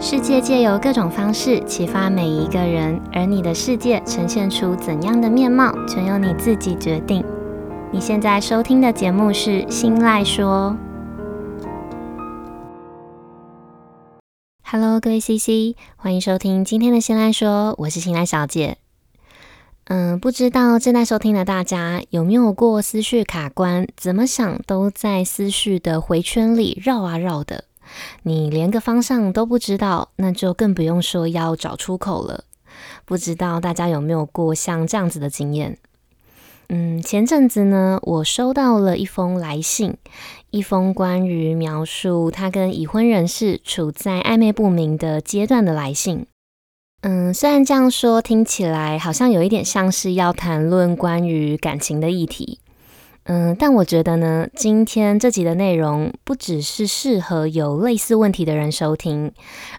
世界借由各种方式启发每一个人，而你的世界呈现出怎样的面貌，全由你自己决定。你现在收听的节目是《新赖说》。Hello，各位 CC，欢迎收听今天的《新赖说》，我是新赖小姐。嗯，不知道正在收听的大家有没有过思绪卡关，怎么想都在思绪的回圈里绕啊绕的。你连个方向都不知道，那就更不用说要找出口了。不知道大家有没有过像这样子的经验？嗯，前阵子呢，我收到了一封来信，一封关于描述他跟已婚人士处在暧昧不明的阶段的来信。嗯，虽然这样说听起来好像有一点像是要谈论关于感情的议题。嗯，但我觉得呢，今天这集的内容不只是适合有类似问题的人收听。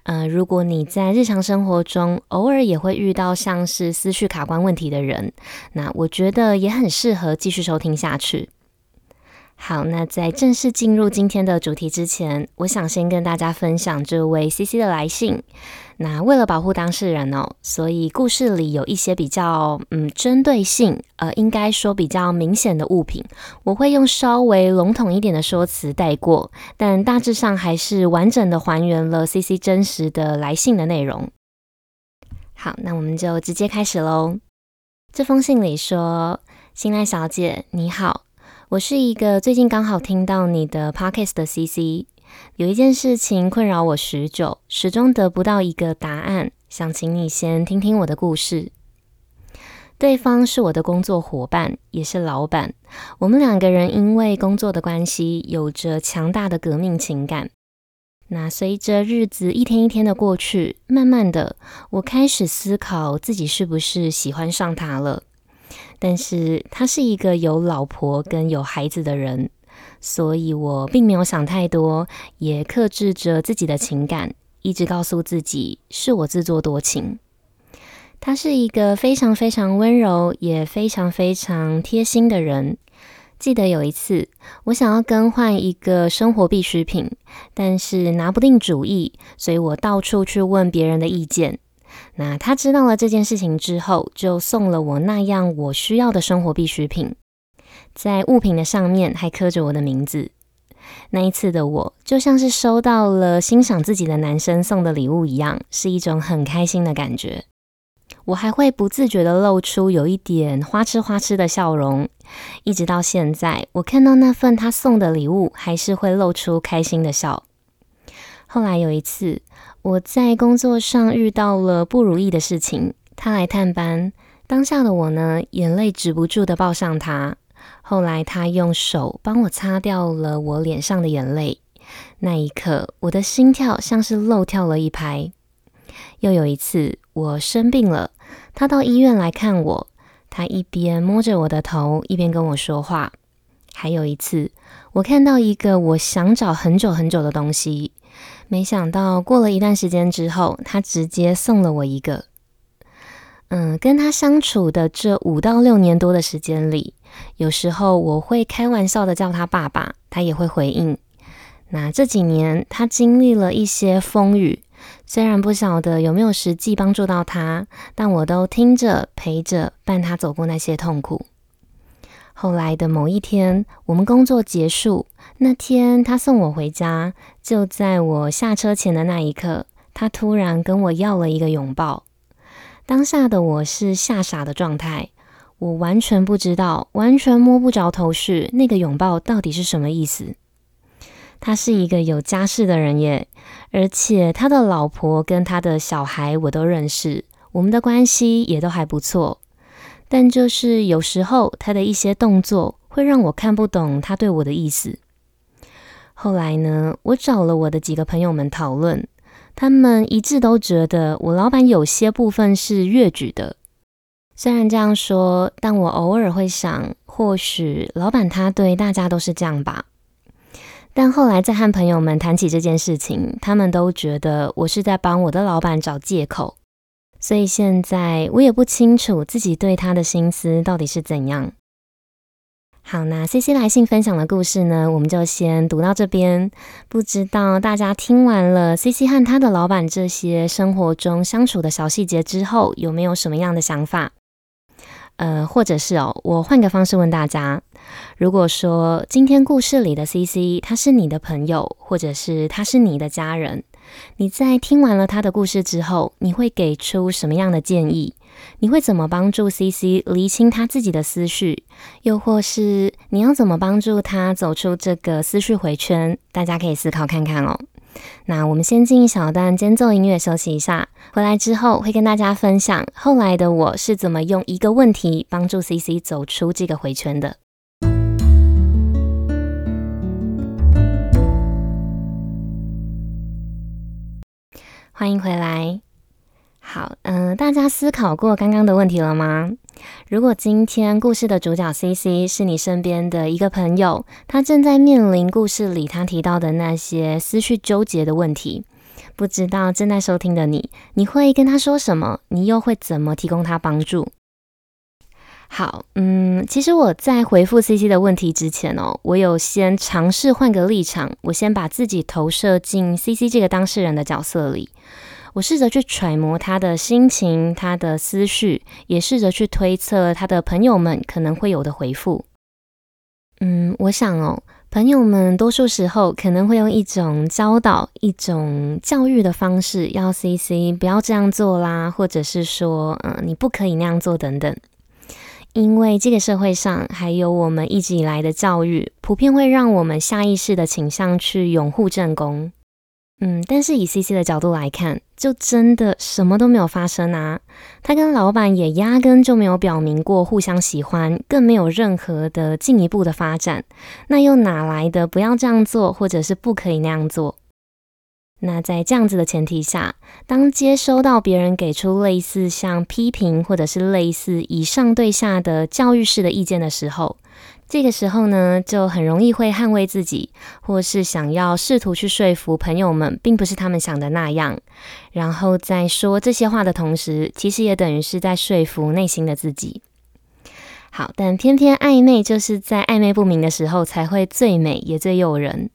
嗯，如果你在日常生活中偶尔也会遇到像是思绪卡关问题的人，那我觉得也很适合继续收听下去。好，那在正式进入今天的主题之前，我想先跟大家分享这位 CC 的来信。那为了保护当事人哦，所以故事里有一些比较嗯针对性，呃，应该说比较明显的物品，我会用稍微笼统一点的说辞带过，但大致上还是完整的还原了 CC 真实的来信的内容。好，那我们就直接开始喽。这封信里说：“心赖小姐，你好。”我是一个最近刚好听到你的 podcast 的 CC，有一件事情困扰我许久，始终得不到一个答案，想请你先听听我的故事。对方是我的工作伙伴，也是老板，我们两个人因为工作的关系，有着强大的革命情感。那随着日子一天一天的过去，慢慢的，我开始思考自己是不是喜欢上他了。但是他是一个有老婆跟有孩子的人，所以我并没有想太多，也克制着自己的情感，一直告诉自己是我自作多情。他是一个非常非常温柔，也非常非常贴心的人。记得有一次，我想要更换一个生活必需品，但是拿不定主意，所以我到处去问别人的意见。那他知道了这件事情之后，就送了我那样我需要的生活必需品，在物品的上面还刻着我的名字。那一次的我，就像是收到了欣赏自己的男生送的礼物一样，是一种很开心的感觉。我还会不自觉地露出有一点花痴花痴的笑容，一直到现在，我看到那份他送的礼物，还是会露出开心的笑。后来有一次，我在工作上遇到了不如意的事情，他来探班。当下的我呢，眼泪止不住的抱上他。后来他用手帮我擦掉了我脸上的眼泪。那一刻，我的心跳像是漏跳了一拍。又有一次，我生病了，他到医院来看我。他一边摸着我的头，一边跟我说话。还有一次，我看到一个我想找很久很久的东西。没想到过了一段时间之后，他直接送了我一个。嗯，跟他相处的这五到六年多的时间里，有时候我会开玩笑的叫他爸爸，他也会回应。那这几年他经历了一些风雨，虽然不晓得有没有实际帮助到他，但我都听着陪着伴他走过那些痛苦。后来的某一天，我们工作结束那天，他送我回家。就在我下车前的那一刻，他突然跟我要了一个拥抱。当下的我是吓傻的状态，我完全不知道，完全摸不着头绪，那个拥抱到底是什么意思。他是一个有家室的人耶，而且他的老婆跟他的小孩我都认识，我们的关系也都还不错。但就是有时候他的一些动作会让我看不懂他对我的意思。后来呢，我找了我的几个朋友们讨论，他们一致都觉得我老板有些部分是越矩的。虽然这样说，但我偶尔会想，或许老板他对大家都是这样吧。但后来在和朋友们谈起这件事情，他们都觉得我是在帮我的老板找借口。所以现在我也不清楚自己对他的心思到底是怎样。好，那 CC 来信分享的故事呢，我们就先读到这边。不知道大家听完了 CC 和他的老板这些生活中相处的小细节之后，有没有什么样的想法？呃，或者是哦，我换个方式问大家：如果说今天故事里的 CC 他是你的朋友，或者是他是你的家人，你在听完了他的故事之后，你会给出什么样的建议？你会怎么帮助 CC 厘清他自己的思绪？又或是你要怎么帮助他走出这个思绪回圈？大家可以思考看看哦。那我们先进一小段间奏音乐休息一下，回来之后会跟大家分享后来的我是怎么用一个问题帮助 CC 走出这个回圈的。欢迎回来。好，嗯、大家思考过刚刚的问题了吗？如果今天故事的主角 CC 是你身边的一个朋友，他正在面临故事里他提到的那些思绪纠结的问题，不知道正在收听的你，你会跟他说什么？你又会怎么提供他帮助？好，嗯，其实我在回复 CC 的问题之前哦，我有先尝试换个立场，我先把自己投射进 CC 这个当事人的角色里。我试着去揣摩他的心情，他的思绪，也试着去推测他的朋友们可能会有的回复。嗯，我想哦，朋友们多数时候可能会用一种教导、一种教育的方式，要 CC 不要这样做啦，或者是说，嗯，你不可以那样做等等。因为这个社会上还有我们一直以来的教育，普遍会让我们下意识的倾向去拥护正宫。嗯，但是以 CC 的角度来看，就真的什么都没有发生啊！他跟老板也压根就没有表明过互相喜欢，更没有任何的进一步的发展，那又哪来的不要这样做，或者是不可以那样做？那在这样子的前提下，当接收到别人给出类似像批评，或者是类似以上对下的教育式的意见的时候，这个时候呢，就很容易会捍卫自己，或是想要试图去说服朋友们，并不是他们想的那样。然后在说这些话的同时，其实也等于是在说服内心的自己。好，但偏偏暧昧就是在暧昧不明的时候才会最美，也最诱人。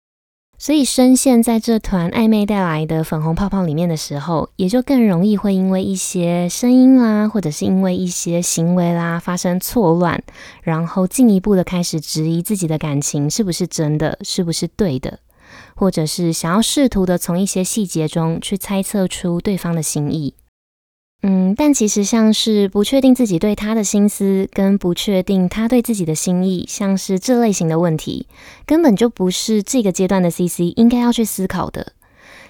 所以深陷在这团暧昧带来的粉红泡泡里面的时候，也就更容易会因为一些声音啦，或者是因为一些行为啦发生错乱，然后进一步的开始质疑自己的感情是不是真的，是不是对的，或者是想要试图的从一些细节中去猜测出对方的心意。嗯，但其实像是不确定自己对他的心思，跟不确定他对自己的心意，像是这类型的问题，根本就不是这个阶段的 CC 应该要去思考的。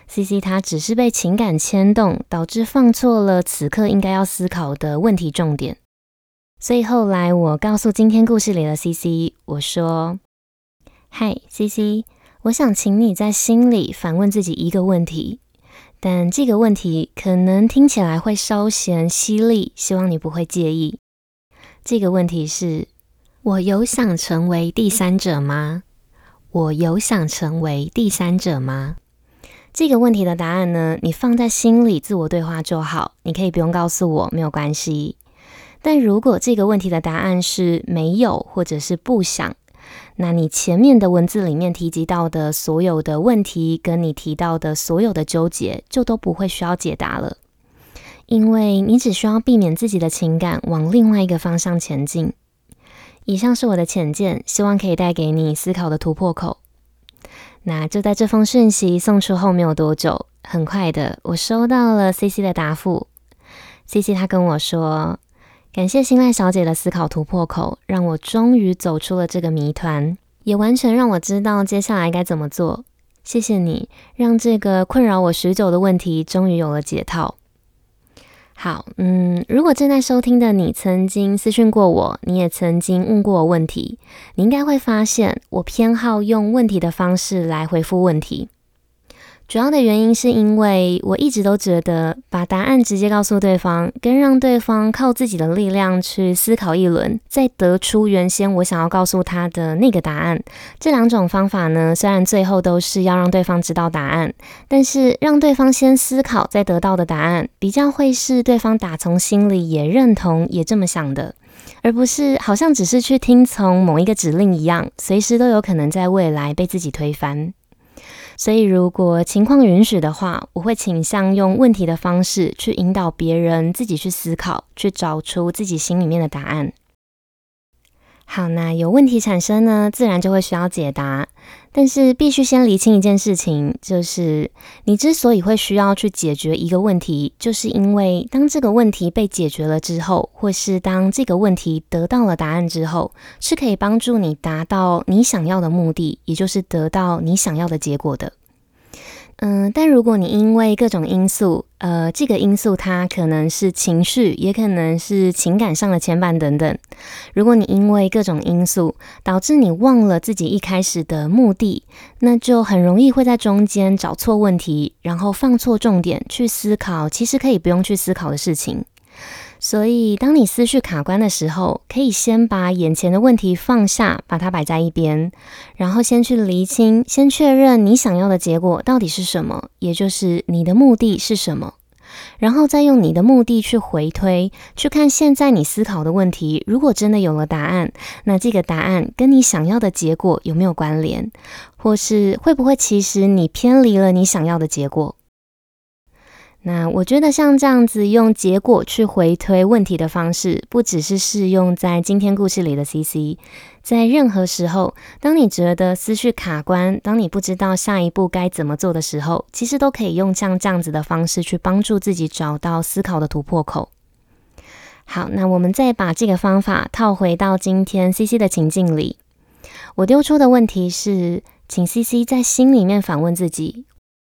CC 他只是被情感牵动，导致放错了此刻应该要思考的问题重点。所以后来我告诉今天故事里的 CC，我说：“嗨，CC，我想请你在心里反问自己一个问题。”但这个问题可能听起来会稍显犀利，希望你不会介意。这个问题是：我有想成为第三者吗？我有想成为第三者吗？这个问题的答案呢，你放在心里自我对话就好，你可以不用告诉我，没有关系。但如果这个问题的答案是没有，或者是不想。那你前面的文字里面提及到的所有的问题，跟你提到的所有的纠结，就都不会需要解答了，因为你只需要避免自己的情感往另外一个方向前进。以上是我的浅见，希望可以带给你思考的突破口。那就在这封讯息送出后没有多久，很快的我收到了 CC 的答复。CC 他跟我说。感谢新赖小姐的思考突破口，让我终于走出了这个谜团，也完全让我知道接下来该怎么做。谢谢你，让这个困扰我许久的问题终于有了解套。好，嗯，如果正在收听的你曾经私讯过我，你也曾经问过我问题，你应该会发现我偏好用问题的方式来回复问题。主要的原因是因为我一直都觉得，把答案直接告诉对方，跟让对方靠自己的力量去思考一轮，再得出原先我想要告诉他的那个答案，这两种方法呢，虽然最后都是要让对方知道答案，但是让对方先思考再得到的答案，比较会是对方打从心里也认同、也这么想的，而不是好像只是去听从某一个指令一样，随时都有可能在未来被自己推翻。所以，如果情况允许的话，我会倾向用问题的方式去引导别人自己去思考，去找出自己心里面的答案。好，那有问题产生呢，自然就会需要解答。但是必须先厘清一件事情，就是你之所以会需要去解决一个问题，就是因为当这个问题被解决了之后，或是当这个问题得到了答案之后，是可以帮助你达到你想要的目的，也就是得到你想要的结果的。嗯，但如果你因为各种因素，呃，这个因素它可能是情绪，也可能是情感上的牵绊等等。如果你因为各种因素导致你忘了自己一开始的目的，那就很容易会在中间找错问题，然后放错重点去思考，其实可以不用去思考的事情。所以，当你思绪卡关的时候，可以先把眼前的问题放下，把它摆在一边，然后先去厘清，先确认你想要的结果到底是什么，也就是你的目的是什么，然后再用你的目的去回推，去看现在你思考的问题，如果真的有了答案，那这个答案跟你想要的结果有没有关联，或是会不会其实你偏离了你想要的结果？那我觉得像这样子用结果去回推问题的方式，不只是适用在今天故事里的 CC，在任何时候，当你觉得思绪卡关，当你不知道下一步该怎么做的时候，其实都可以用像这样子的方式去帮助自己找到思考的突破口。好，那我们再把这个方法套回到今天 CC 的情境里，我丢出的问题是，请 CC 在心里面反问自己。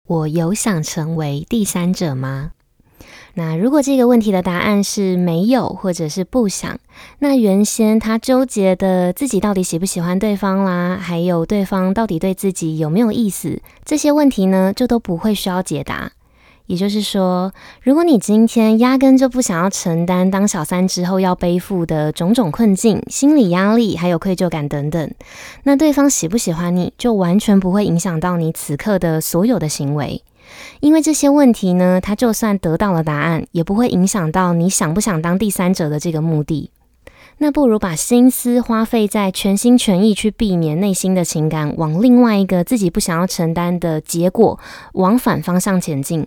我有想成为第三者吗？那如果这个问题的答案是没有，或者是不想，那原先他纠结的自己到底喜不喜欢对方啦，还有对方到底对自己有没有意思，这些问题呢，就都不会需要解答。也就是说，如果你今天压根就不想要承担当小三之后要背负的种种困境、心理压力，还有愧疚感等等，那对方喜不喜欢你就完全不会影响到你此刻的所有的行为，因为这些问题呢，它就算得到了答案，也不会影响到你想不想当第三者的这个目的。那不如把心思花费在全心全意去避免内心的情感往另外一个自己不想要承担的结果往反方向前进。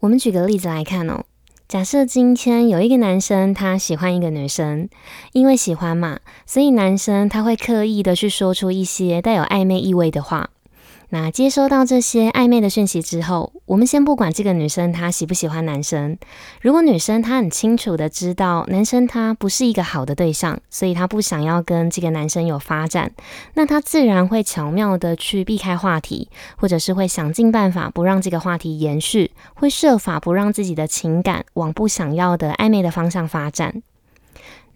我们举个例子来看哦，假设今天有一个男生，他喜欢一个女生，因为喜欢嘛，所以男生他会刻意的去说出一些带有暧昧意味的话。那接收到这些暧昧的讯息之后，我们先不管这个女生她喜不喜欢男生。如果女生她很清楚的知道男生他不是一个好的对象，所以她不想要跟这个男生有发展，那她自然会巧妙的去避开话题，或者是会想尽办法不让这个话题延续，会设法不让自己的情感往不想要的暧昧的方向发展。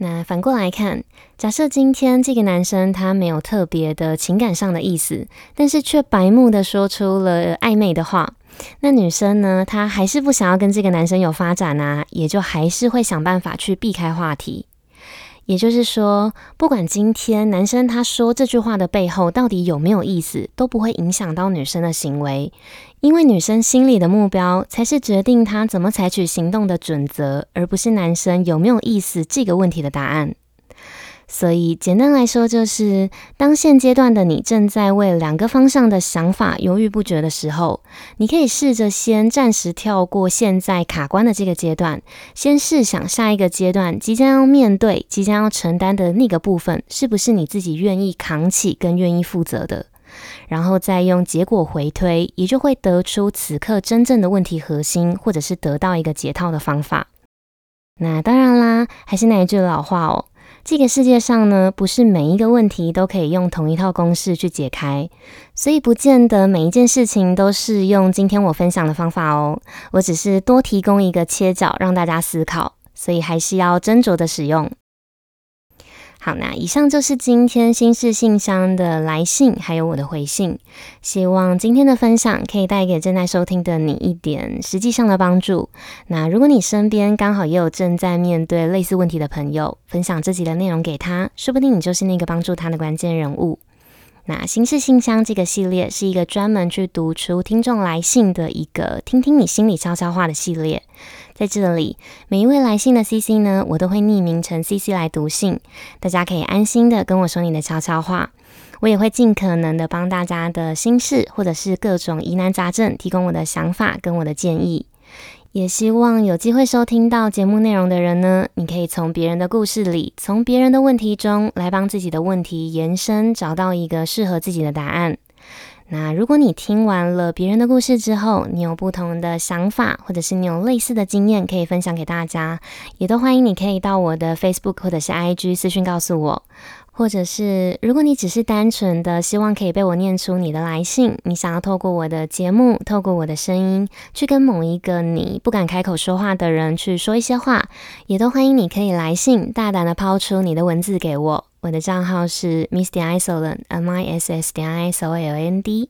那反过来看，假设今天这个男生他没有特别的情感上的意思，但是却白目的说出了暧昧的话，那女生呢，她还是不想要跟这个男生有发展啊，也就还是会想办法去避开话题。也就是说，不管今天男生他说这句话的背后到底有没有意思，都不会影响到女生的行为，因为女生心里的目标才是决定她怎么采取行动的准则，而不是男生有没有意思这个问题的答案。所以，简单来说，就是当现阶段的你正在为两个方向的想法犹豫不决的时候，你可以试着先暂时跳过现在卡关的这个阶段，先试想下一个阶段即将要面对、即将要承担的那个部分，是不是你自己愿意扛起跟愿意负责的，然后再用结果回推，也就会得出此刻真正的问题核心，或者是得到一个解套的方法。那当然啦，还是那一句老话哦。这个世界上呢，不是每一个问题都可以用同一套公式去解开，所以不见得每一件事情都是用今天我分享的方法哦。我只是多提供一个切角让大家思考，所以还是要斟酌的使用。好，那以上就是今天心事信箱的来信，还有我的回信。希望今天的分享可以带给正在收听的你一点实际上的帮助。那如果你身边刚好也有正在面对类似问题的朋友，分享自己的内容给他，说不定你就是那个帮助他的关键人物。那心事信箱这个系列是一个专门去读出听众来信的一个听听你心里悄悄话的系列。在这里，每一位来信的 CC 呢，我都会匿名成 CC 来读信，大家可以安心的跟我说你的悄悄话。我也会尽可能的帮大家的心事或者是各种疑难杂症提供我的想法跟我的建议。也希望有机会收听到节目内容的人呢，你可以从别人的故事里，从别人的问题中来帮自己的问题延伸，找到一个适合自己的答案。那如果你听完了别人的故事之后，你有不同的想法，或者是你有类似的经验可以分享给大家，也都欢迎你可以到我的 Facebook 或者是 IG 私讯告诉我。或者是，如果你只是单纯的希望可以被我念出你的来信，你想要透过我的节目，透过我的声音，去跟某一个你不敢开口说话的人去说一些话，也都欢迎你可以来信，大胆的抛出你的文字给我。我的账号是 Miss 点 Isoland，M I S S 点 I S O L A N D。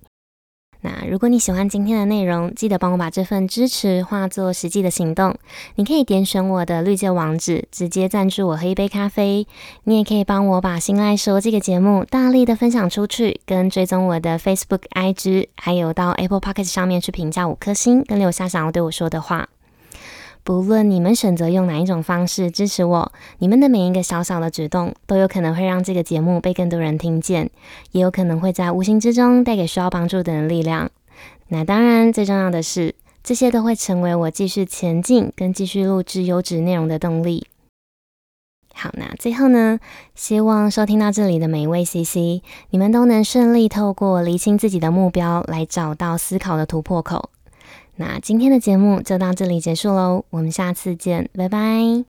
那如果你喜欢今天的内容，记得帮我把这份支持化作实际的行动。你可以点选我的绿界网址，直接赞助我喝一杯咖啡。你也可以帮我把《新爱说》这个节目大力的分享出去，跟追踪我的 Facebook、IG，还有到 Apple p o c k e t 上面去评价五颗星，跟留下想要对我说的话。不论你们选择用哪一种方式支持我，你们的每一个小小的举动都有可能会让这个节目被更多人听见，也有可能会在无形之中带给需要帮助的人力量。那当然，最重要的是，这些都会成为我继续前进跟继续录制优质内容的动力。好，那最后呢，希望收听到这里的每一位 CC，你们都能顺利透过厘清自己的目标，来找到思考的突破口。那今天的节目就到这里结束喽，我们下次见，拜拜。